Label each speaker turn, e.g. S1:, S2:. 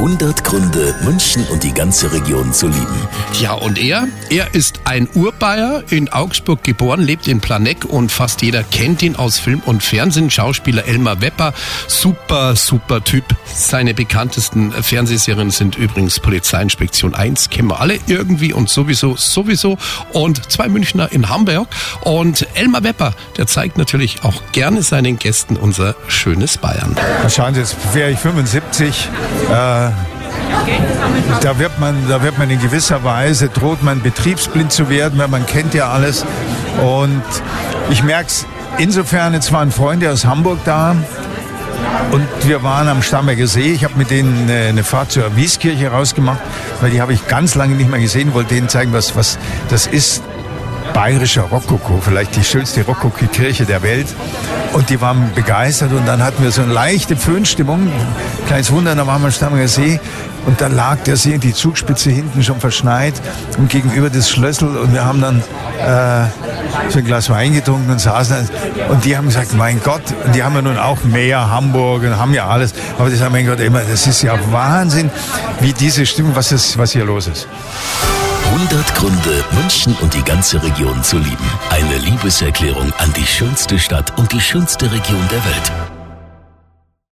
S1: 100 Gründe, München und die ganze Region zu lieben.
S2: Ja, und er? Er ist ein Urbayer, in Augsburg geboren, lebt in Planegg und fast jeder kennt ihn aus Film und Fernsehen. Schauspieler Elmar Wepper, super, super Typ. Seine bekanntesten Fernsehserien sind übrigens Polizeiinspektion 1, kennen wir alle irgendwie und sowieso, sowieso. Und zwei Münchner in Hamburg. Und Elmar Wepper, der zeigt natürlich auch gerne seinen Gästen unser schönes Bayern.
S3: Jetzt wäre ich 75. Äh, da wird, man, da wird man in gewisser Weise, droht man betriebsblind zu werden, weil man kennt ja alles. Und ich merke es, insofern, jetzt waren Freunde aus Hamburg da, und wir waren am Stamberger See. Ich habe mit denen eine Fahrt zur Wieskirche rausgemacht, weil die habe ich ganz lange nicht mehr gesehen. Wollte denen zeigen, was, was das ist. Bayerischer Rokoko, vielleicht die schönste Rokoko-Kirche der Welt. Und die waren begeistert und dann hatten wir so eine leichte Föhnstimmung. Kleines Wunder, da waren wir am Stamberger See und da lag der See die Zugspitze hinten schon verschneit und gegenüber das Schlössel und wir haben dann äh, so ein Glas Wein getrunken und saßen dann, und die haben gesagt, mein Gott, und die haben ja nun auch Meer, Hamburg und haben ja alles, aber die sagen, mein Gott, immer, das ist ja Wahnsinn, wie diese Stimmung, was, ist, was hier los ist.
S1: 100 Gründe, München und die ganze Region zu lieben. Eine Liebeserklärung an die schönste Stadt und die schönste Region der Welt.